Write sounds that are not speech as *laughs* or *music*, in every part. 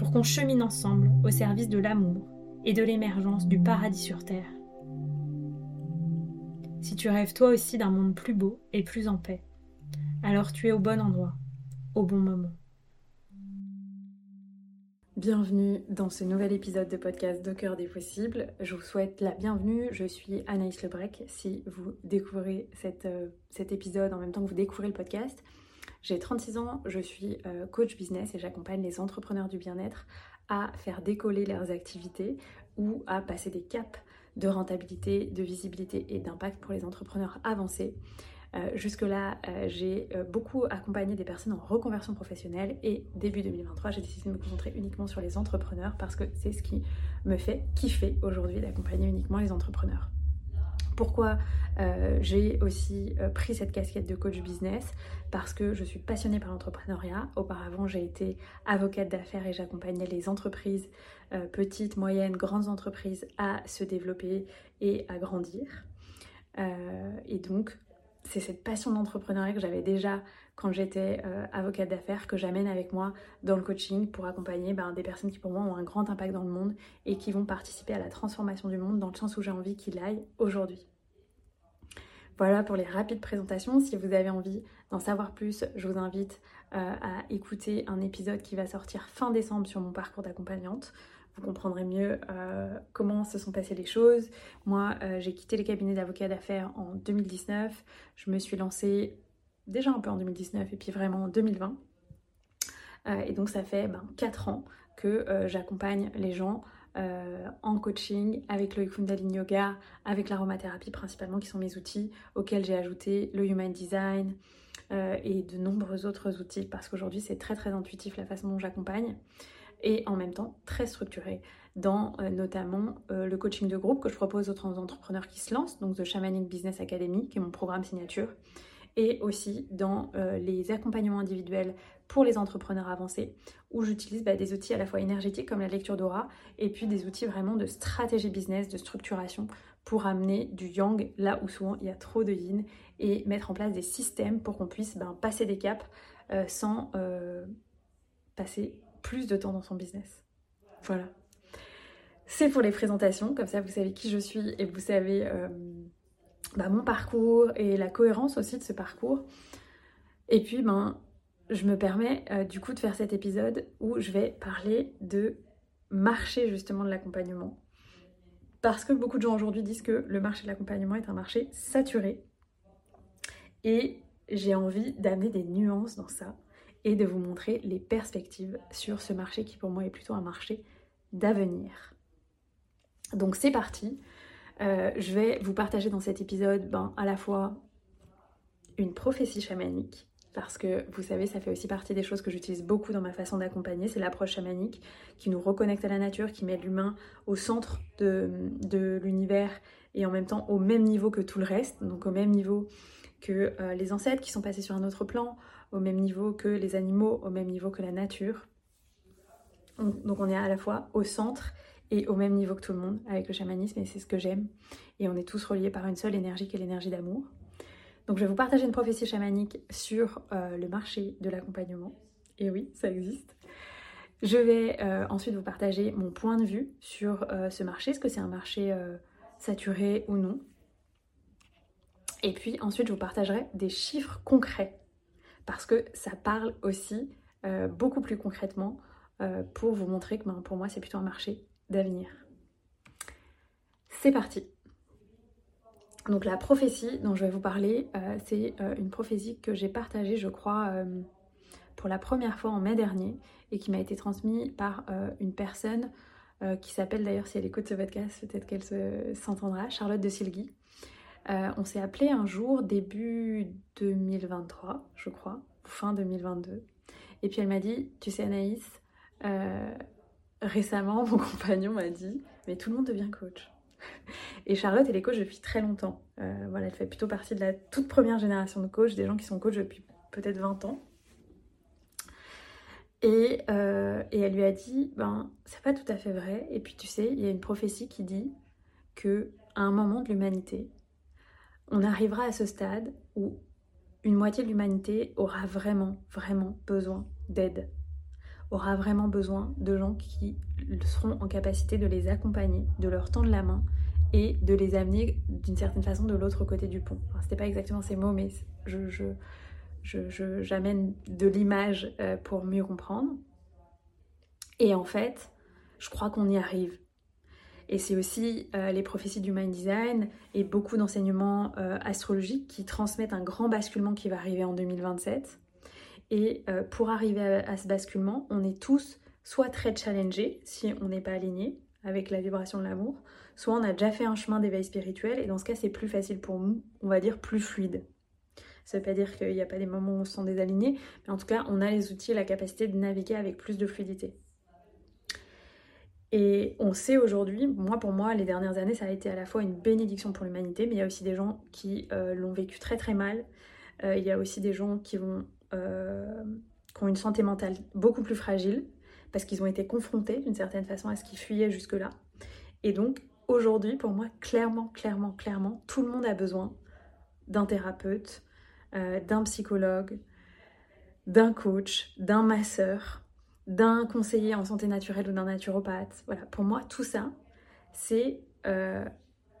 pour qu'on chemine ensemble au service de l'amour et de l'émergence du paradis sur Terre. Si tu rêves toi aussi d'un monde plus beau et plus en paix, alors tu es au bon endroit, au bon moment. Bienvenue dans ce nouvel épisode de podcast de cœur des possibles. Je vous souhaite la bienvenue. Je suis Anaïs Lebrec. Si vous découvrez euh, cet épisode en même temps que vous découvrez le podcast, j'ai 36 ans, je suis euh, coach business et j'accompagne les entrepreneurs du bien-être à faire décoller leurs activités ou à passer des caps de rentabilité, de visibilité et d'impact pour les entrepreneurs avancés. Euh, jusque-là, euh, j'ai beaucoup accompagné des personnes en reconversion professionnelle et début 2023, j'ai décidé de me concentrer uniquement sur les entrepreneurs parce que c'est ce qui me fait kiffer aujourd'hui d'accompagner uniquement les entrepreneurs. Pourquoi j'ai aussi pris cette casquette de coach business? Parce que je suis passionnée par l'entrepreneuriat. Auparavant, j'ai été avocate d'affaires et j'accompagnais les entreprises, petites, moyennes, grandes entreprises, à se développer et à grandir. et donc, c'est cette passion d'entrepreneuriat que j'avais déjà quand j'étais euh, avocate d'affaires que j'amène avec moi dans le coaching pour accompagner ben, des personnes qui pour moi ont un grand impact dans le monde et qui vont participer à la transformation du monde dans le sens où j'ai envie qu'il aille aujourd'hui. Voilà pour les rapides présentations. Si vous avez envie d'en savoir plus, je vous invite euh, à écouter un épisode qui va sortir fin décembre sur mon parcours d'accompagnante vous comprendrez mieux euh, comment se sont passées les choses. Moi, j'ai quitté les cabinets d'avocats d'affaires en 2019. Je me suis lancée déjà un peu en 2019 et puis vraiment en 2020. Euh, et donc ça fait ben, 4 ans que j'accompagne les gens en coaching avec le Kundalini Yoga, avec l'aromathérapie principalement qui sont mes outils auxquels j'ai ajouté le Human Design et de nombreux autres outils parce qu'aujourd'hui c'est très très intuitif la façon dont j'accompagne et en même temps très structuré dans euh, notamment euh, le coaching de groupe que je propose aux entrepreneurs qui se lancent, donc The Shamanic Business Academy, qui est mon programme signature, et aussi dans euh, les accompagnements individuels pour les entrepreneurs avancés, où j'utilise bah, des outils à la fois énergétiques comme la lecture d'aura, et puis des outils vraiment de stratégie business, de structuration, pour amener du yang là où souvent il y a trop de yin, et mettre en place des systèmes pour qu'on puisse ben, passer des caps sans passer plus de temps dans son business. Voilà. C'est pour les présentations, comme ça vous savez qui je suis et vous savez euh, bah, mon parcours et la cohérence aussi de ce parcours. Et puis, ben, je me permets euh, du coup de faire cet épisode où je vais parler de marché justement de l'accompagnement. Parce que beaucoup de gens aujourd'hui disent que le marché de l'accompagnement est un marché saturé. Et j'ai envie d'amener des nuances dans ça et de vous montrer les perspectives sur ce marché qui pour moi est plutôt un marché d'avenir. Donc c'est parti. Euh, je vais vous partager dans cet épisode ben, à la fois une prophétie chamanique, parce que vous savez, ça fait aussi partie des choses que j'utilise beaucoup dans ma façon d'accompagner, c'est l'approche chamanique qui nous reconnecte à la nature, qui met l'humain au centre de, l'univers et en même temps au même niveau que tout le reste, donc au même niveau que euh, les ancêtres qui sont passés sur un autre plan, au même niveau que les animaux, au même niveau que la nature. Donc on est à la fois au centre et au même niveau que tout le monde avec le chamanisme et c'est ce que j'aime. Et on est tous reliés par une seule énergie qui est l'énergie d'amour. Donc je vais vous partager une prophétie chamanique sur euh, le marché de l'accompagnement. Et oui, ça existe. Je vais euh, ensuite vous partager mon point de vue sur ce marché. Est-ce que c'est un marché saturé ou non? Et puis ensuite, je vous partagerai des chiffres concrets parce que ça parle aussi euh, beaucoup plus concrètement pour vous montrer que ben, pour moi c'est plutôt un marché d'avenir. C'est parti donc la prophétie dont je vais vous parler, c'est une prophétie que j'ai partagée, je crois, pour la première fois en mai dernier et qui m'a été transmise par une personne qui s'appelle d'ailleurs, si elle écoute ce podcast, peut-être qu'elle s'entendra, Charlotte de Silgui. Euh, on s'est appelé un jour début 2023, je crois, fin 2022. Et puis elle m'a dit, tu sais Anaïs, euh, récemment mon *laughs* compagnon m'a dit, mais tout le monde devient coach. *laughs* Et Charlotte, elle est coach depuis très longtemps. Euh, voilà, elle fait plutôt partie de la toute première génération de coachs, des gens qui sont coachs depuis peut-être 20 ans. Et, et, elle lui a dit, ben, c'est pas tout à fait vrai. Et puis tu sais, il y a une prophétie qui dit que à un moment de l'humanité, on arrivera à ce stade où une moitié de l'humanité aura vraiment, vraiment besoin d'aide, aura vraiment besoin de gens qui seront en capacité de les accompagner, de leur tendre la main et de les amener d'une certaine façon de l'autre côté du pont. Enfin, C'était pas exactement ces mots, mais je, j'amène de l'image euh, pour mieux comprendre. Et en fait, je crois qu'on y arrive. Et c'est aussi euh, les prophéties du mind design et beaucoup d'enseignements euh, astrologiques qui transmettent un grand basculement qui va arriver en 2027. Et euh, pour arriver à, ce basculement, on est tous soit très challengés si on n'est pas aligné avec la vibration de l'amour, soit on a déjà fait un chemin d'éveil spirituel et dans ce cas c'est plus facile pour nous, on va dire plus fluide. Ça ne veut pas dire qu'il n'y a pas des moments où on se sent désaligné, mais en tout cas on a les outils et la capacité de naviguer avec plus de fluidité. Et on sait aujourd'hui, moi pour moi, les dernières années, ça a été à la fois une bénédiction pour l'humanité, mais il y a aussi des gens qui euh, l'ont vécu très très mal. Euh, il y a aussi des gens qui, vont, euh, qui ont une santé mentale beaucoup plus fragile, parce qu'ils ont été confrontés d'une certaine façon à ce qui fuyait jusque-là. Et donc aujourd'hui, pour moi, clairement, clairement, clairement, tout le monde a besoin d'un thérapeute, d'un psychologue, d'un coach, d'un masseur, d'un conseiller en santé naturelle ou d'un naturopathe. Voilà, pour moi, tout ça, c'est euh,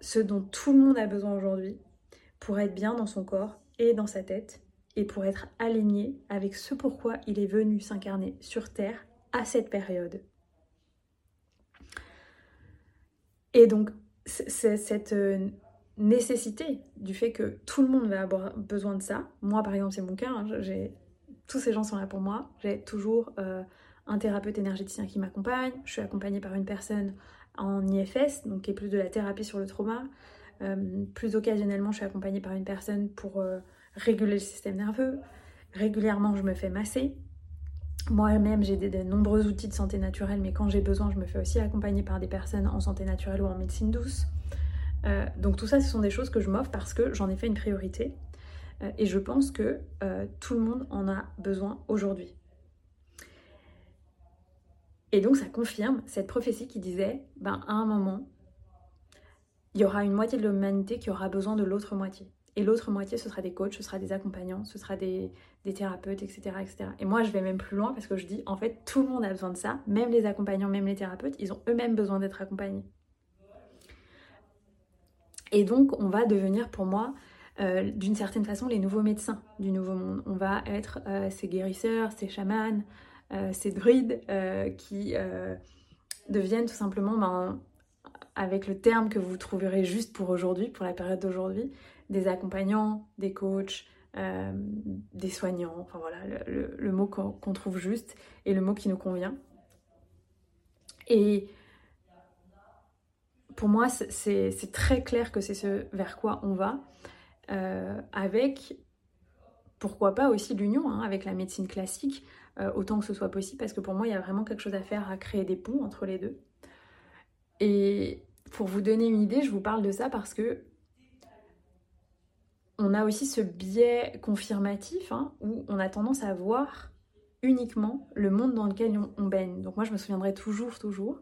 ce dont tout le monde a besoin aujourd'hui pour être bien dans son corps et dans sa tête et pour être aligné avec ce pourquoi il est venu s'incarner sur Terre à cette période. Et donc, cette euh, nécessité du fait que tout le monde va avoir besoin de ça, moi par exemple c'est mon cas, hein, tous ces gens sont là pour moi, j'ai toujours euh, un thérapeute énergéticien qui m'accompagne, je suis accompagnée par une personne en IFS, donc qui est plus de la thérapie sur le trauma. Euh, plus occasionnellement, je suis accompagnée par une personne pour réguler le système nerveux. Régulièrement, je me fais masser. Moi-même, j'ai de, nombreux outils de santé naturelle, mais quand j'ai besoin, je me fais aussi accompagner par des personnes en santé naturelle ou en médecine douce. Euh, donc tout ça, ce sont des choses que je m'offre parce que j'en ai fait une priorité. et je pense que tout le monde en a besoin aujourd'hui. Et donc ça confirme cette prophétie qui disait, ben à un moment, il y aura une moitié de l'humanité qui aura besoin de l'autre moitié. Et l'autre moitié, ce sera des coachs, ce sera des accompagnants, ce sera des, thérapeutes, etc., etc. Et moi, je vais même plus loin parce que je dis, en fait, tout le monde a besoin de ça, même les accompagnants, même les thérapeutes, ils ont eux-mêmes besoin d'être accompagnés. Et donc, on va devenir pour moi, euh, d'une certaine façon, les nouveaux médecins du nouveau monde. On va être euh, ces guérisseurs, ces chamans, euh, ces druides qui deviennent tout simplement, ben, avec le terme que vous trouverez juste pour aujourd'hui, pour la période d'aujourd'hui, des accompagnants, des coachs, des soignants, enfin voilà, le, mot qu'on trouve juste et le mot qui nous convient. Et pour moi, c'est très clair que c'est ce vers quoi on va, avec pourquoi pas aussi l'union hein, avec la médecine classique, euh, autant que ce soit possible, parce que pour moi, il y a vraiment quelque chose à faire à créer des ponts entre les deux. Et pour vous donner une idée, je vous parle de ça parce que on a aussi ce biais confirmatif hein, où on a tendance à voir uniquement le monde dans lequel on, baigne. Donc moi, je me souviendrai toujours, toujours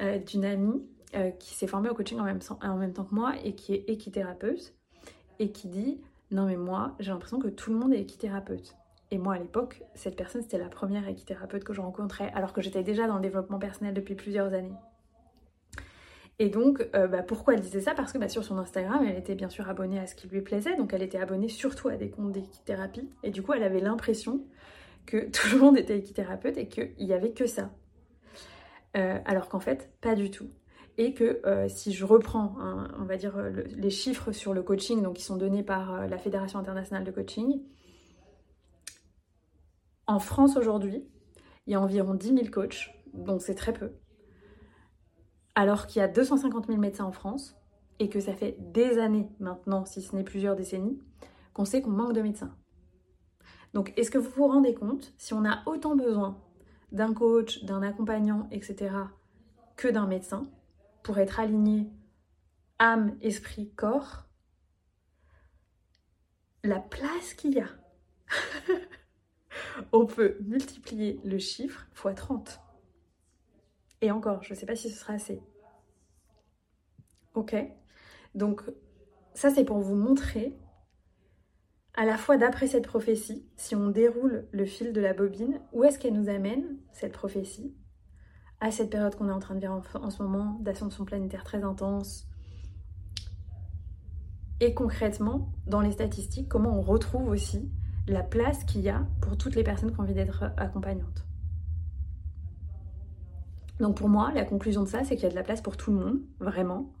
euh, d'une amie euh, qui s'est formée au coaching en même, en même temps que moi et qui est équithérapeute et qui dit non mais moi, j'ai l'impression que tout le monde est équithérapeute. Et moi, à l'époque, cette personne, c'était la première équithérapeute que je rencontrais, alors que j'étais déjà dans le développement personnel depuis plusieurs années. Et donc, euh, bah, pourquoi elle disait ça? Parce que bah, sur son Instagram, elle était bien sûr abonnée à ce qui lui plaisait, donc elle était abonnée surtout à des comptes d'équithérapie. Et du coup, elle avait l'impression que *laughs* tout le monde était équithérapeute et qu'il n'y avait que ça. alors qu'en fait, pas du tout. Et que si je reprends, on va dire, les chiffres sur le coaching, donc qui sont donnés par la Fédération internationale de coaching, en France aujourd'hui, il y a environ 10 000 coachs, donc c'est très peu. Alors qu'il y a 250 000 médecins en France, et que ça fait des années maintenant, si ce n'est plusieurs décennies, qu'on sait qu'on manque de médecins. Donc est-ce que vous vous rendez compte, si on a autant besoin d'un coach, d'un accompagnant, etc., que d'un médecin, pour être aligné âme, esprit, corps, la place qu'il y a? *laughs* On peut multiplier le chiffre x 30. Et encore, je ne sais pas si ce sera assez. Ok Donc, ça c'est pour vous montrer, à la fois d'après cette prophétie, si on déroule le fil de la bobine, où est-ce qu'elle nous amène, cette prophétie, à cette période qu'on est en train de vivre en, ce moment, d'ascension planétaire très intense, et concrètement, dans les statistiques, comment on retrouve aussi la place qu'il y a pour toutes les personnes qui ont envie d'être accompagnantes. Donc pour moi, la conclusion de ça, c'est qu'il y a de la place pour tout le monde, vraiment.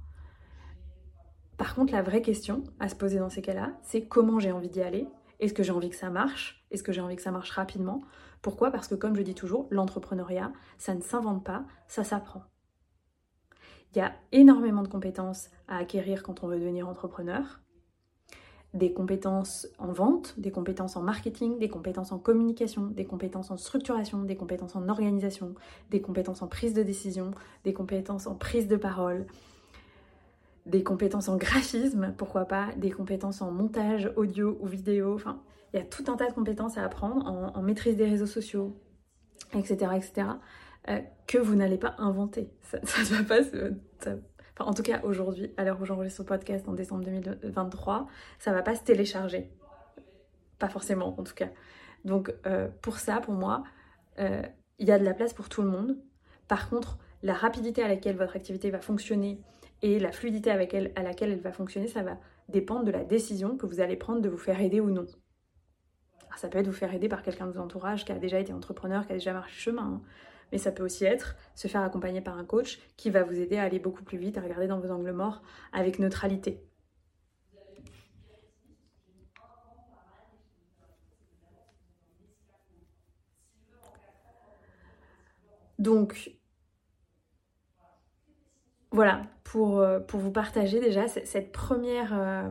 Par contre, la vraie question à se poser dans ces cas-là, c'est comment j'ai envie d'y aller? Est-ce que j'ai envie que ça marche? Est-ce que j'ai envie que ça marche rapidement? Pourquoi? Parce que comme je dis toujours, l'entrepreneuriat, ça ne s'invente pas, ça s'apprend. Il y a énormément de compétences à acquérir quand on veut devenir entrepreneur des compétences en vente, des compétences en marketing, des compétences en communication, des compétences en structuration, des compétences en organisation, des compétences en prise de décision, des compétences en prise de parole, des compétences en graphisme, pourquoi pas, des compétences en montage audio ou vidéo, enfin, il y a tout un tas de compétences à apprendre en, maîtrise des réseaux sociaux, etc., etc., euh, que vous n'allez pas inventer. Ça ne va pas se en tout cas aujourd'hui, à l'heure où j'enregistre ce podcast en décembre 2023, ça va pas se télécharger. Pas forcément en tout cas. Donc euh, pour ça, pour moi, euh, il y a de la place pour tout le monde. Par contre, la rapidité à laquelle votre activité va fonctionner et la fluidité avec elle, à laquelle elle va fonctionner, ça va dépendre de la décision que vous allez prendre de vous faire aider ou non. ça peut être vous faire aider par quelqu'un de votre entourage qui a déjà été entrepreneur, qui a déjà marché chemin. Hein mais ça peut aussi être se faire accompagner par un coach qui va vous aider à aller beaucoup plus vite, à regarder dans vos angles morts avec neutralité. Donc, voilà, pour, euh, vous partager déjà cette première euh,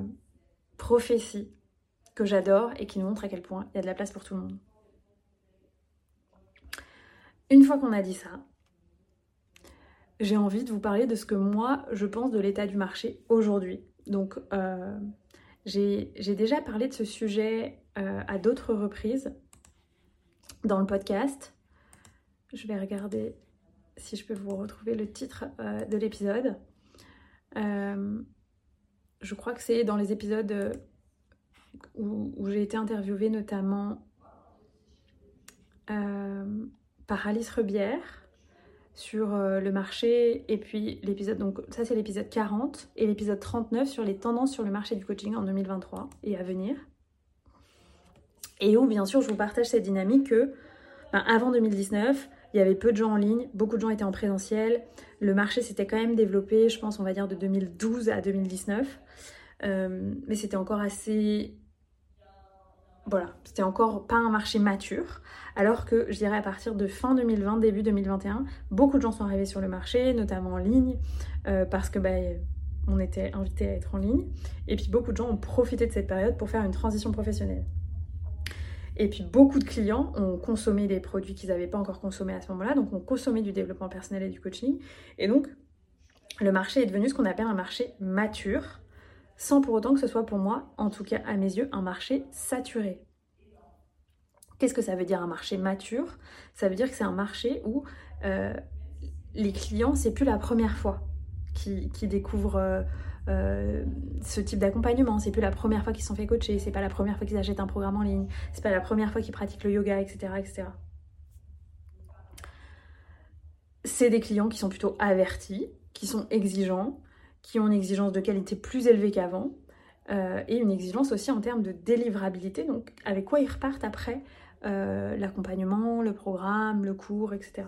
prophétie que j'adore et qui nous montre à quel point il y a de la place pour tout le monde. Une fois qu'on a dit ça, j'ai envie de vous parler de ce que moi je pense de l'état du marché aujourd'hui. Donc euh, j'ai déjà parlé de ce sujet euh, à d'autres reprises dans le podcast. Je vais regarder si je peux vous retrouver le titre euh, de l'épisode. je crois que c'est dans les épisodes où, où j'ai été interviewée notamment par Alice Rebière sur euh, le marché et puis l'épisode, donc ça c'est l'épisode 40 et l'épisode 39 sur les tendances sur le marché du coaching en 2023 et à venir. Et où bien sûr je vous partage cette dynamique que ben, avant 2019, il y avait peu de gens en ligne, beaucoup de gens étaient en présentiel, le marché s'était quand même développé, je pense on va dire de 2012 à 2019, euh, mais c'était encore assez voilà, c'était encore pas un marché mature, alors que je dirais à partir de fin 2020, début 2021, beaucoup de gens sont arrivés sur le marché, notamment en ligne, euh, parce que bah, on était invité à être en ligne, et puis beaucoup de gens ont profité de cette période pour faire une transition professionnelle. Et puis beaucoup de clients ont consommé des produits qu'ils n'avaient pas encore consommés à ce moment-là, donc ont consommé du développement personnel et du coaching, et donc le marché est devenu ce qu'on appelle un marché mature, sans pour autant que ce soit pour moi, en tout cas à mes yeux, un marché saturé. Qu'est-ce que ça veut dire un marché mature? Ça veut dire que c'est un marché où euh, les clients, c'est plus la première fois qu'ils découvrent euh, euh, ce type d'accompagnement, c'est plus la première fois qu'ils sont fait coacher, c'est pas la première fois qu'ils achètent un programme en ligne, c'est pas la première fois qu'ils pratiquent le yoga, etc. etc. C'est des clients qui sont plutôt avertis, qui sont exigeants, qui ont une exigence de qualité plus élevée qu'avant euh, et une exigence aussi en termes de délivrabilité, donc avec quoi ils repartent après euh, l'accompagnement, le programme, le cours, etc.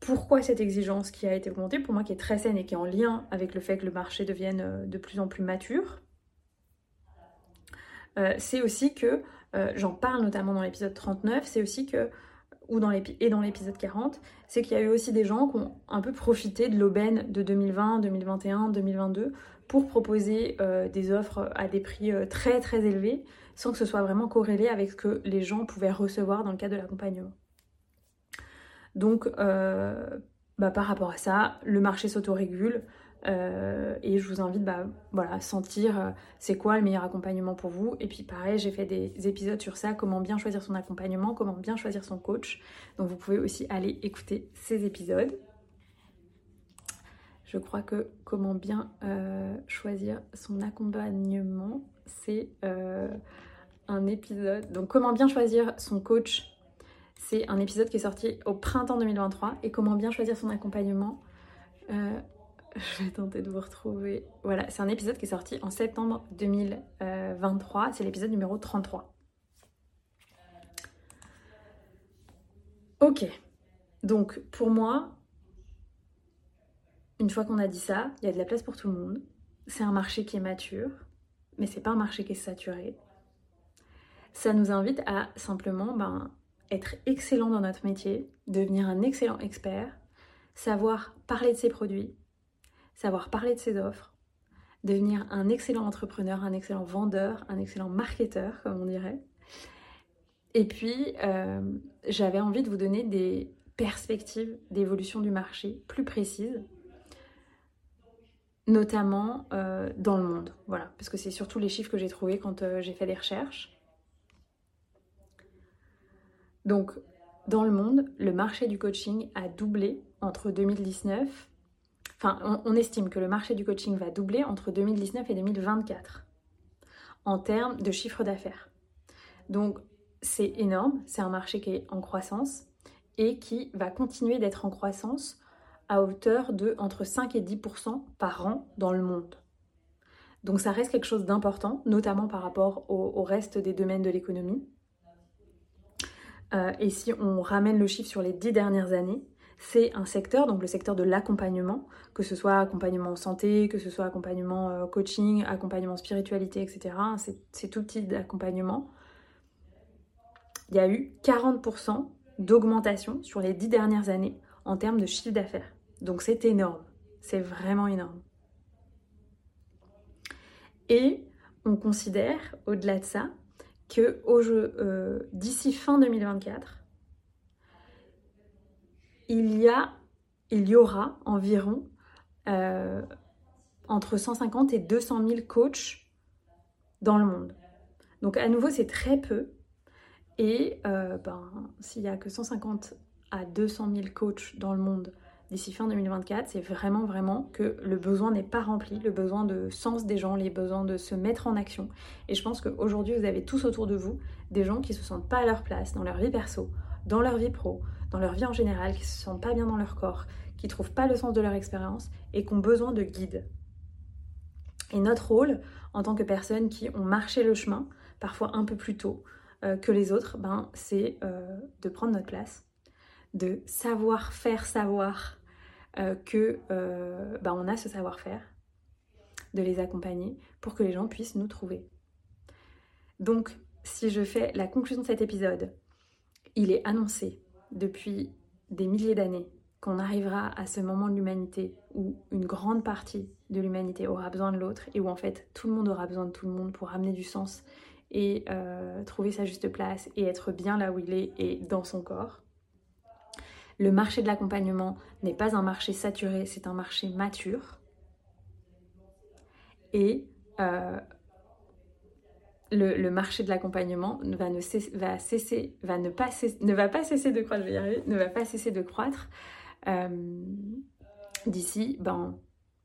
pourquoi cette exigence qui a été augmentée, pour moi qui est très saine et qui est en lien avec le fait que le marché devienne euh, de plus en plus mature, c'est aussi que, j'en parle notamment dans l'épisode 39, c'est aussi que, ou dans et dans l'épisode 40, c'est qu'il y a eu aussi des gens qui ont un peu profité de l'aubaine de 2020, 2021, 2022 pour proposer des offres à des prix très très élevés sans que ce soit vraiment corrélé avec ce que les gens pouvaient recevoir dans le cadre de l'accompagnement. Donc, euh, bah, par rapport à ça, le marché s'autorégule euh, et je vous invite bah, voilà, à sentir euh, c'est quoi le meilleur accompagnement pour vous. Et puis pareil, j'ai fait des épisodes sur ça, comment bien choisir son accompagnement, comment bien choisir son coach. Donc vous pouvez aussi aller écouter ces épisodes. Je crois que comment bien choisir son accompagnement, c'est un épisode. Donc comment bien choisir son coach c'est un épisode qui est sorti au printemps 2023 et comment bien choisir son accompagnement. Euh, je vais tenter de vous retrouver. Voilà, c'est un épisode qui est sorti en septembre 2023. C'est l'épisode numéro 33. Ok, donc pour moi, une fois qu'on a dit ça, il y a de la place pour tout le monde. C'est un marché qui est mature, mais c'est pas un marché qui est saturé. Ça nous invite à simplement ben, être excellent dans notre métier, devenir un excellent expert, savoir parler de ses produits, savoir parler de ses offres, devenir un excellent entrepreneur, un excellent vendeur, un excellent marketeur, comme on dirait. Et puis, euh, j'avais envie de vous donner des perspectives d'évolution du marché plus précises, notamment euh, dans le monde. Voilà, parce que c'est surtout les chiffres que j'ai trouvés quand euh, j'ai fait des recherches. Donc, dans le monde, le marché du coaching a doublé entre 2019. On, estime que le marché du coaching va doubler entre 2019 et 2024 en termes de chiffre d'affaires. Donc, c'est énorme. C'est un marché qui est en croissance et qui va continuer d'être en croissance à hauteur de entre 5 et 10% par an dans le monde. Donc ça reste quelque chose d'important, notamment par rapport au reste des domaines de l'économie. Euh, et si on ramène le chiffre sur les dix dernières années, c'est un secteur, donc le secteur de l'accompagnement, que ce soit accompagnement en santé, que ce soit accompagnement euh, coaching, accompagnement spiritualité, etc. C'est tout type d'accompagnement. Il y a eu 40% d'augmentation sur les dix dernières années en termes de chiffre d'affaires. Donc c'est énorme, c'est vraiment énorme. Et on considère, au-delà de ça, que euh, d'ici fin 2024, il y, a, il y aura environ euh, entre 150 et 200 000 coachs dans le monde. Donc à nouveau, c'est très peu. Et euh, ben, s'il n'y a que 150 à 200 000 coachs dans le monde d'ici fin 2024, c'est vraiment vraiment que le besoin n'est pas rempli, le besoin de sens des gens, les besoins de se mettre en action. Et je pense qu'aujourd'hui, vous avez tous autour de vous des gens qui se sentent pas à leur place dans leur vie perso, dans leur vie pro, dans leur vie en général, qui se sentent pas bien dans leur corps, qui trouvent pas le sens de leur expérience et qui ont besoin de guides. Et notre rôle, en tant que personnes qui ont marché le chemin, parfois un peu plus tôt euh, que les autres, ben, c'est euh, de prendre notre place, de savoir faire savoir euh, que euh, bah, on a ce savoir-faire, de les accompagner pour que les gens puissent nous trouver. Donc, si je fais la conclusion de cet épisode, il est annoncé depuis des milliers d'années qu'on arrivera à ce moment de l'humanité où une grande partie de l'humanité aura besoin de l'autre et où en fait tout le monde aura besoin de tout le monde pour amener du sens et euh, trouver sa juste place et être bien là où il est et dans son corps. Le marché de l'accompagnement n'est pas un marché saturé, c'est un marché mature. Et euh, le, marché de l'accompagnement va ne va cesser, va ne pas ne va pas cesser de croître, ne va pas cesser de croître euh, d'ici ben,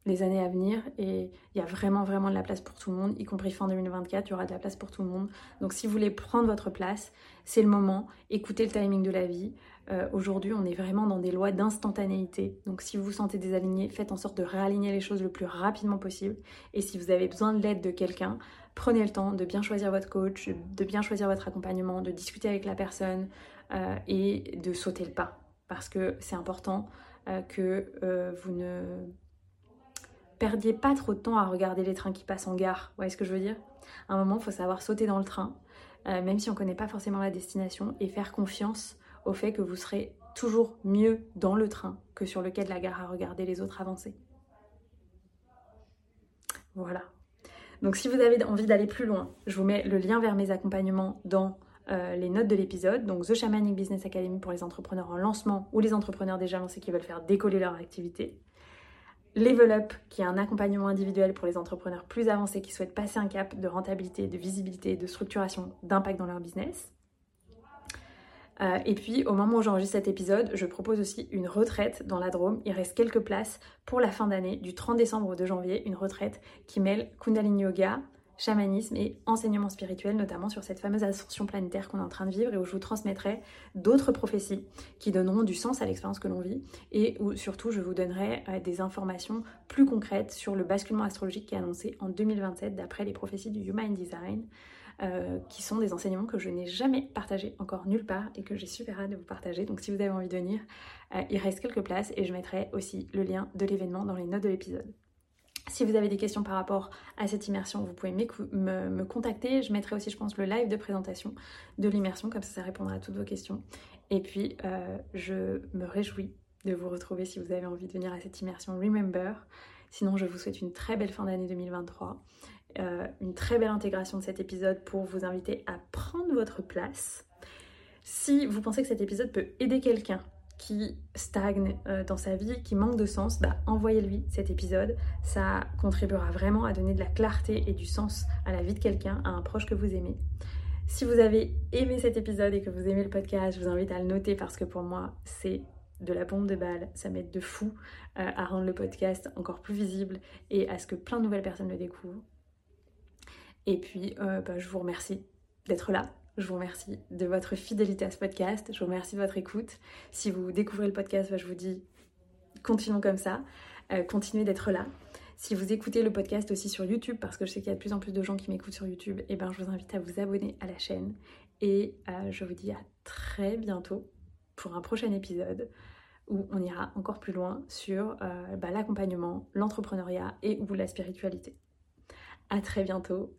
les années à venir et il y a vraiment vraiment de la place pour tout le monde, y compris fin 2024, il y aura de la place pour tout le monde. Donc si vous voulez prendre votre place, c'est le moment, écoutez le timing de la vie. Euh, aujourd'hui, on est vraiment dans des lois d'instantanéité. Donc si vous vous sentez désaligné, faites en sorte de réaligner les choses le plus rapidement possible. Et si vous avez besoin de l'aide de quelqu'un, prenez le temps de bien choisir votre coach, de bien choisir votre accompagnement, de discuter avec la personne euh, et de sauter le pas. parce que c'est important euh, que vous ne perdiez pas trop de temps à regarder les trains qui passent en gare. Vous voyez ce que je veux dire? À un moment, il faut savoir sauter dans le train, même si on ne connaît pas forcément la destination, et faire confiance au fait que vous serez toujours mieux dans le train que sur le quai de la gare à regarder les autres avancer. Voilà. Donc si vous avez envie d'aller plus loin, je vous mets le lien vers mes accompagnements dans euh, les notes de l'épisode. Donc The Shamanic Business Academy pour les entrepreneurs en lancement ou les entrepreneurs déjà lancés qui veulent faire décoller leur activité. Level Up, qui est un accompagnement individuel pour les entrepreneurs plus avancés qui souhaitent passer un cap de rentabilité, de visibilité, de structuration, d'impact dans leur business. Euh, et puis, au moment où j'enregistre cet épisode, je propose aussi une retraite dans la Drôme. Il reste quelques places pour la fin d'année, du 30 décembre au 2 janvier, une retraite qui mêle Kundalini Yoga, chamanisme et enseignement spirituel, notamment sur cette fameuse ascension planétaire qu'on est en train de vivre et où je vous transmettrai d'autres prophéties qui donneront du sens à l'expérience que l'on vit et où surtout je vous donnerai euh, des informations plus concrètes sur le basculement astrologique qui est annoncé en 2027 d'après les prophéties du Human Design. Euh, qui sont des enseignements que je n'ai jamais partagés encore nulle part et que j'ai super hâte de vous partager. Donc si vous avez envie de venir, euh, il reste quelques places et je mettrai aussi le lien de l'événement dans les notes de l'épisode. Si vous avez des questions par rapport à cette immersion, vous pouvez me, contacter. Je mettrai aussi, je pense, le live de présentation de l'immersion, comme ça, ça répondra à toutes vos questions. Et puis, euh, je me réjouis de vous retrouver si vous avez envie de venir à cette immersion Remember. Sinon, je vous souhaite une très belle fin d'année 2023, euh, une très belle intégration de cet épisode pour vous inviter à prendre votre place. Si vous pensez que cet épisode peut aider quelqu'un qui stagne euh, dans sa vie, qui manque de sens, bah, envoyez-lui cet épisode. Ça contribuera vraiment à donner de la clarté et du sens à la vie de quelqu'un, à un proche que vous aimez. Si vous avez aimé cet épisode et que vous aimez le podcast, je vous invite à le noter parce que pour moi, c'est de la bombe de balle. Ça m'aide de fou euh, à rendre le podcast encore plus visible et à ce que plein de nouvelles personnes le découvrent. Et puis, euh, bah, je vous remercie d'être là, je vous remercie de votre fidélité à ce podcast. Je vous remercie de votre écoute. Si vous découvrez le podcast, bah, je vous dis continuons comme ça. Euh, continuez d'être là. Si vous écoutez le podcast aussi sur YouTube, parce que je sais qu'il y a de plus en plus de gens qui m'écoutent sur YouTube, et eh ben, je vous invite à vous abonner à la chaîne. Et euh, je vous dis à très bientôt pour un prochain épisode où on ira encore plus loin sur bah, l'accompagnement, l'entrepreneuriat et ou la spiritualité. À très bientôt